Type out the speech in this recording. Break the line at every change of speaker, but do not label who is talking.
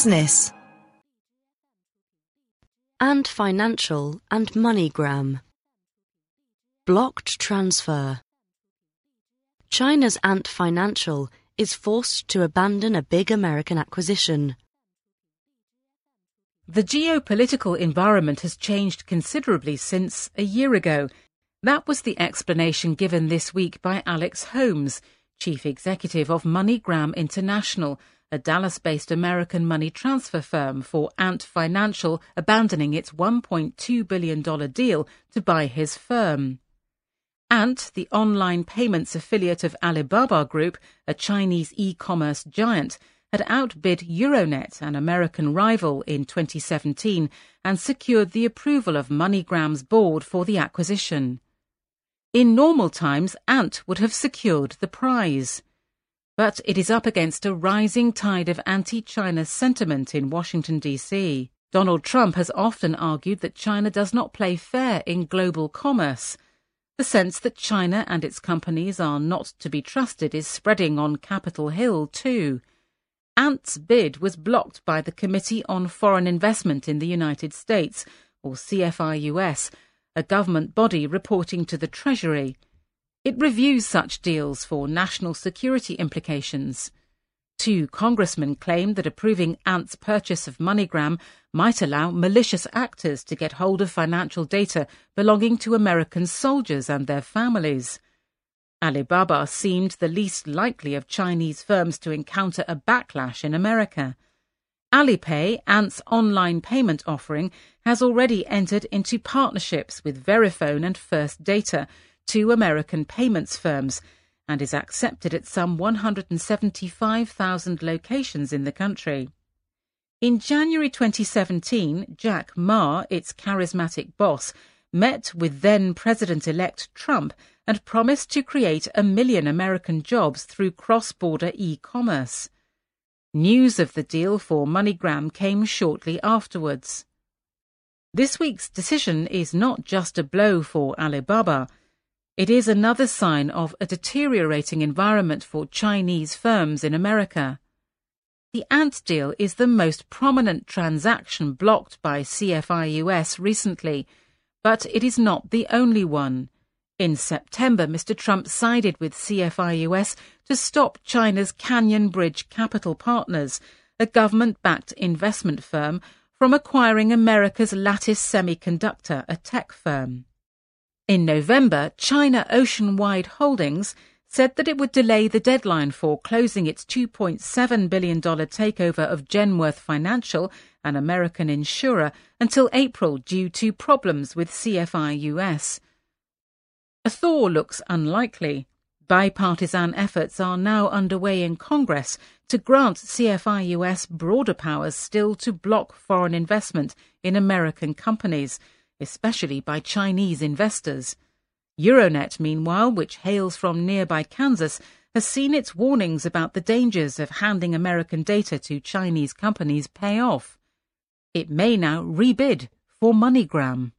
business.
Ant Financial and MoneyGram. Blocked transfer. China's Ant Financial is forced to abandon a big American acquisition.
The geopolitical environment has changed considerably since a year ago. That was the explanation given this week by Alex Holmes, chief executive of MoneyGram International, a Dallas based American money transfer firm for Ant Financial abandoning its $1.2 billion deal to buy his firm. Ant, the online payments affiliate of Alibaba Group, a Chinese e commerce giant, had outbid Euronet, an American rival, in 2017 and secured the approval of MoneyGram's board for the acquisition. In normal times, Ant would have secured the prize. But it is up against a rising tide of anti China sentiment in Washington, D.C. Donald Trump has often argued that China does not play fair in global commerce. The sense that China and its companies are not to be trusted is spreading on Capitol Hill, too. Ant's bid was blocked by the Committee on Foreign Investment in the United States, or CFIUS, a government body reporting to the Treasury. It reviews such deals for national security implications. Two congressmen claimed that approving Ant's purchase of MoneyGram might allow malicious actors to get hold of financial data belonging to American soldiers and their families. Alibaba seemed the least likely of Chinese firms to encounter a backlash in America. Alipay, Ant's online payment offering, has already entered into partnerships with Verifone and First Data, two American payments firms, and is accepted at some 175,000 locations in the country. In January 2017, Jack Ma, its charismatic boss, met with then President elect Trump and promised to create a million American jobs through cross border e commerce. News of the deal for MoneyGram came shortly afterwards. This week's decision is not just a blow for Alibaba. It is another sign of a deteriorating environment for Chinese firms in America. The Ant deal is the most prominent transaction blocked by CFIUS recently, but it is not the only one. In September, Mr. Trump sided with CFIUS to stop China's Canyon Bridge Capital Partners, a government backed investment firm, from acquiring America's Lattice Semiconductor, a tech firm. In November, China Oceanwide Holdings said that it would delay the deadline for closing its $2.7 billion takeover of Genworth Financial, an American insurer, until April due to problems with CFIUS. A thaw looks unlikely. Bipartisan efforts are now underway in Congress to grant CFIUS broader powers still to block foreign investment in American companies, especially by Chinese investors. Euronet, meanwhile, which hails from nearby Kansas, has seen its warnings about the dangers of handing American data to Chinese companies pay off. It may now rebid for MoneyGram.